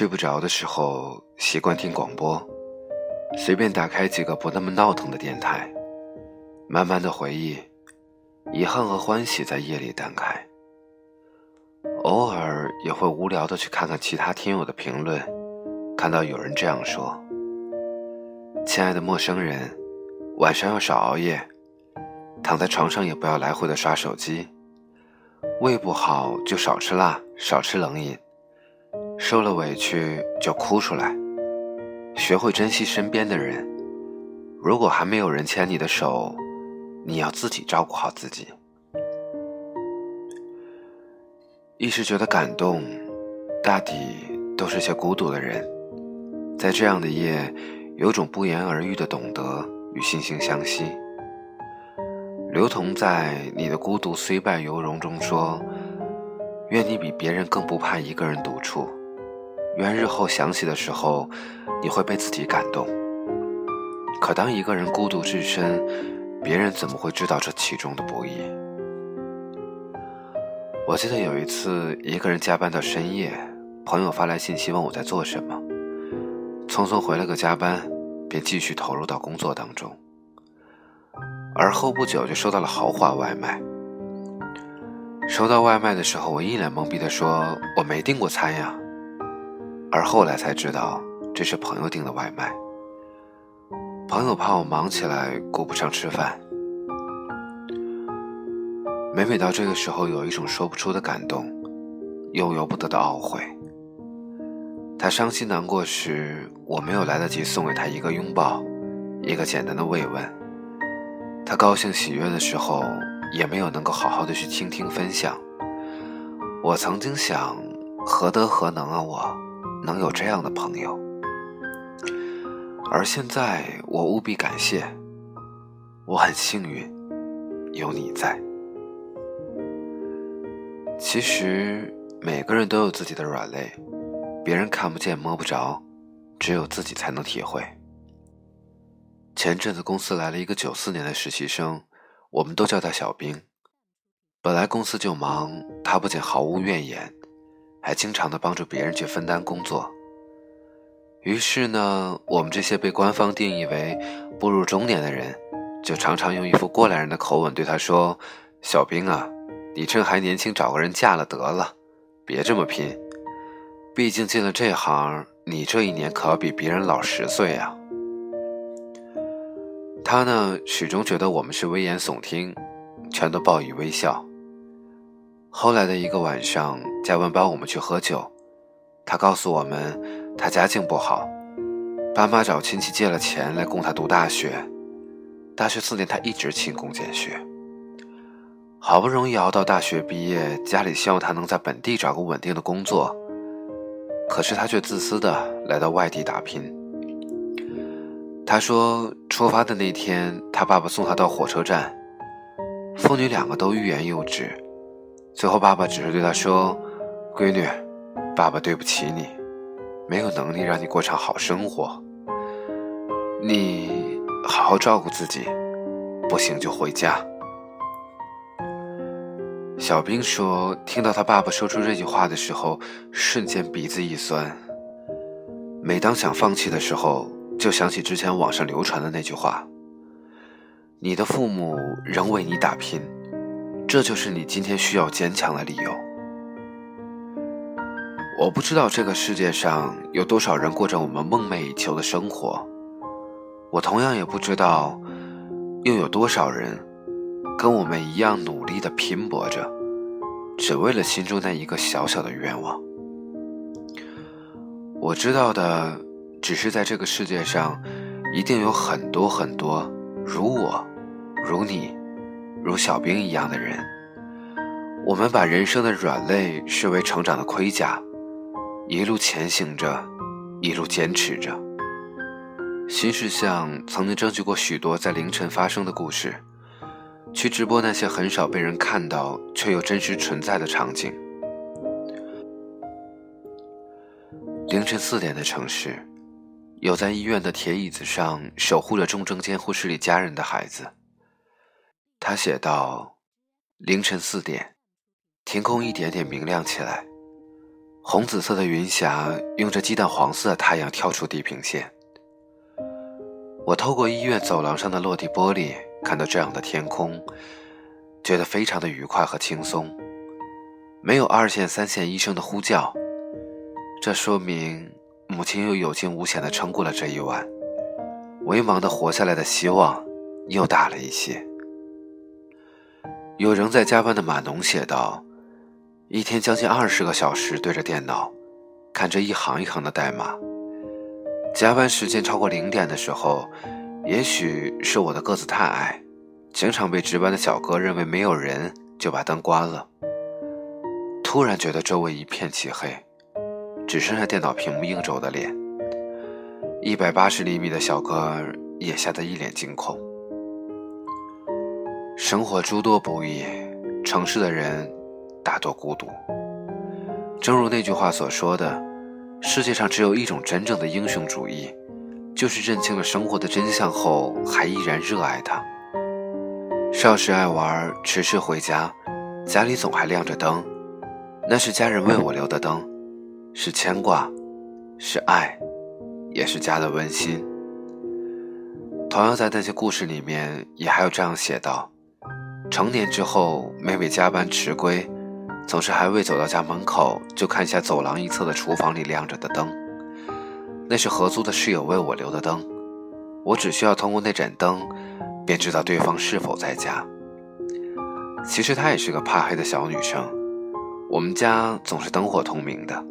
睡不着的时候，习惯听广播，随便打开几个不那么闹腾的电台，慢慢的回忆，遗憾和欢喜在夜里淡开。偶尔也会无聊的去看看其他听友的评论，看到有人这样说：“亲爱的陌生人，晚上要少熬夜，躺在床上也不要来回的刷手机，胃不好就少吃辣，少吃冷饮。”受了委屈就哭出来，学会珍惜身边的人。如果还没有人牵你的手，你要自己照顾好自己。一时觉得感动，大抵都是些孤独的人，在这样的夜，有种不言而喻的懂得与惺惺相惜。刘同在《你的孤独虽败犹荣》中说：“愿你比别人更不怕一个人独处。”愿日后想起的时候，你会被自己感动。可当一个人孤独至深，别人怎么会知道这其中的不易？我记得有一次，一个人加班到深夜，朋友发来信息问我在做什么，匆匆回了个加班，便继续投入到工作当中。而后不久就收到了豪华外卖。收到外卖的时候，我一脸懵逼地说：“我没订过餐呀。”而后来才知道，这是朋友订的外卖。朋友怕我忙起来顾不上吃饭。每每到这个时候，有一种说不出的感动，又由不得的懊悔。他伤心难过时，我没有来得及送给他一个拥抱，一个简单的慰问；他高兴喜悦的时候，也没有能够好好的去倾听分享。我曾经想，何德何能啊，我。能有这样的朋友，而现在我务必感谢，我很幸运有你在。其实每个人都有自己的软肋，别人看不见摸不着，只有自己才能体会。前阵子公司来了一个九四年的实习生，我们都叫他小兵。本来公司就忙，他不仅毫无怨言。还经常的帮助别人去分担工作。于是呢，我们这些被官方定义为步入中年的人，就常常用一副过来人的口吻对他说：“小兵啊，你趁还年轻找个人嫁了得了，别这么拼。毕竟进了这行，你这一年可要比别人老十岁啊。”他呢，始终觉得我们是危言耸听，全都报以微笑。后来的一个晚上，嘉文帮我们去喝酒，他告诉我们，他家境不好，爸妈找亲戚借了钱来供他读大学。大学四年，他一直勤工俭学，好不容易熬到大学毕业，家里希望他能在本地找个稳定的工作，可是他却自私的来到外地打拼。他说，出发的那天，他爸爸送他到火车站，父女两个都欲言又止。最后，爸爸只是对他说：“闺女，爸爸对不起你，没有能力让你过上好生活。你好好照顾自己，不行就回家。”小兵说：“听到他爸爸说出这句话的时候，瞬间鼻子一酸。每当想放弃的时候，就想起之前网上流传的那句话：‘你的父母仍为你打拼。’”这就是你今天需要坚强的理由。我不知道这个世界上有多少人过着我们梦寐以求的生活，我同样也不知道，又有多少人跟我们一样努力的拼搏着，只为了心中那一个小小的愿望。我知道的，只是在这个世界上，一定有很多很多如我，如你。如小兵一样的人，我们把人生的软肋视为成长的盔甲，一路前行着，一路坚持着。新事项曾经征集过许多在凌晨发生的故事，去直播那些很少被人看到却又真实存在的场景。凌晨四点的城市，有在医院的铁椅子上守护着重症监护室里家人的孩子。他写道：“凌晨四点，天空一点点明亮起来，红紫色的云霞用着鸡蛋黄色的太阳跳出地平线。我透过医院走廊上的落地玻璃看到这样的天空，觉得非常的愉快和轻松。没有二线、三线医生的呼叫，这说明母亲又有惊无险的撑过了这一晚，微茫的活下来的希望又大了一些。有仍在加班的码农写道：“一天将近二十个小时对着电脑，看着一行一行的代码。加班时间超过零点的时候，也许是我的个子太矮，经常被值班的小哥认为没有人，就把灯关了。突然觉得周围一片漆黑，只剩下电脑屏幕映着我的脸。一百八十厘米的小哥也吓得一脸惊恐。”生活诸多不易，城市的人大多孤独。正如那句话所说的：“世界上只有一种真正的英雄主义，就是认清了生活的真相后还依然热爱它。”少时爱玩，迟迟回家，家里总还亮着灯，那是家人为我留的灯，是牵挂，是爱，也是家的温馨。同样在那些故事里面，也还有这样写道。成年之后，每每加班迟归，总是还未走到家门口，就看一下走廊一侧的厨房里亮着的灯。那是合租的室友为我留的灯，我只需要通过那盏灯，便知道对方是否在家。其实她也是个怕黑的小女生，我们家总是灯火通明的。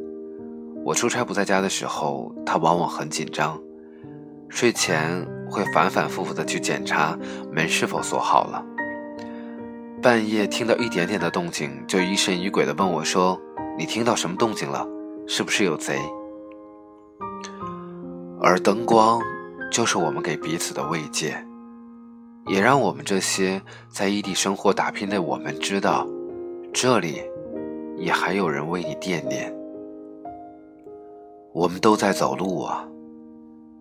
我出差不在家的时候，她往往很紧张，睡前会反反复复的去检查门是否锁好了。半夜听到一点点的动静，就疑神疑鬼的问我说：“你听到什么动静了？是不是有贼？”而灯光，就是我们给彼此的慰藉，也让我们这些在异地生活打拼的我们知道，这里，也还有人为你惦念。我们都在走路啊，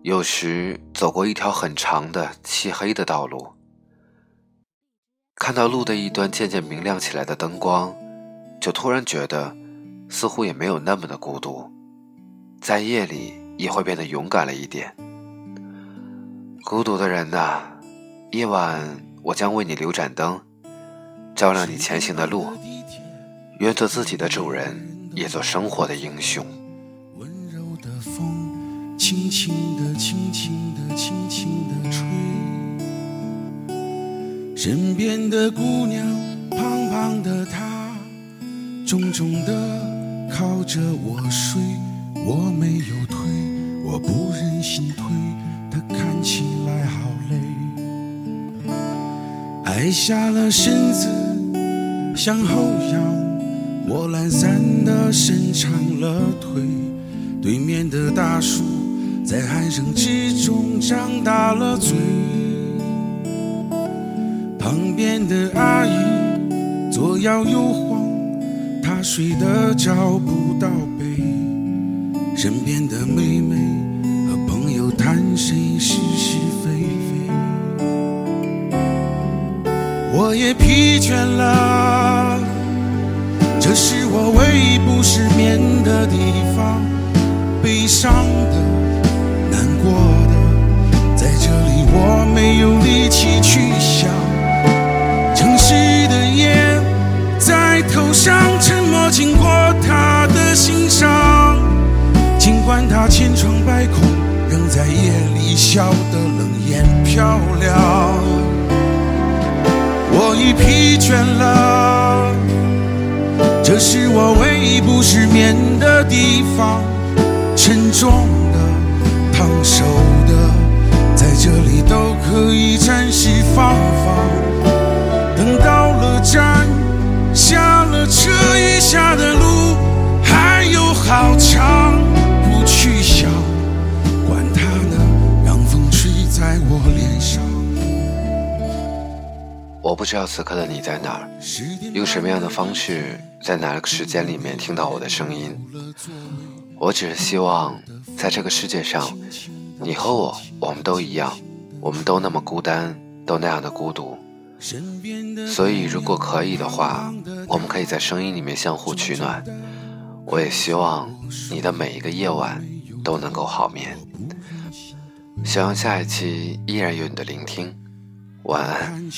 有时走过一条很长的漆黑的道路。看到路的一端渐渐明亮起来的灯光，就突然觉得，似乎也没有那么的孤独，在夜里也会变得勇敢了一点。孤独的人呐，夜晚我将为你留盏灯，照亮你前行的路，愿做自己的主人，也做生活的英雄。温柔的风，轻轻的，轻轻的，轻轻的。身边的姑娘，胖胖的她，重重的靠着我睡，我没有推，我不忍心推，她看起来好累。矮下了身子向后仰，我懒散的伸长了腿。对面的大叔在鼾声之中张大了嘴。摇又晃，他睡得找不到北。身边的妹妹和朋友谈谁是是非非。我也疲倦了，这是我唯一不失眠的地方。悲伤的、难过的，在这里我没有力气去想。笑得冷眼漂亮。我已疲倦了，这是我唯一不失眠的地方。沉重的、烫手的，在这里都可以暂时放放。等到了站。下了车，余下的路还有好长，在我脸上。我不知道此刻的你在哪儿，用什么样的方式，在哪个时间里面听到我的声音。我只是希望，在这个世界上，你和我，我们都一样，我们都那么孤单，都那样的孤独。所以，如果可以的话，我们可以在声音里面相互取暖。我也希望你的每一个夜晚都能够好眠。希望下一期依然有你的聆听。晚安。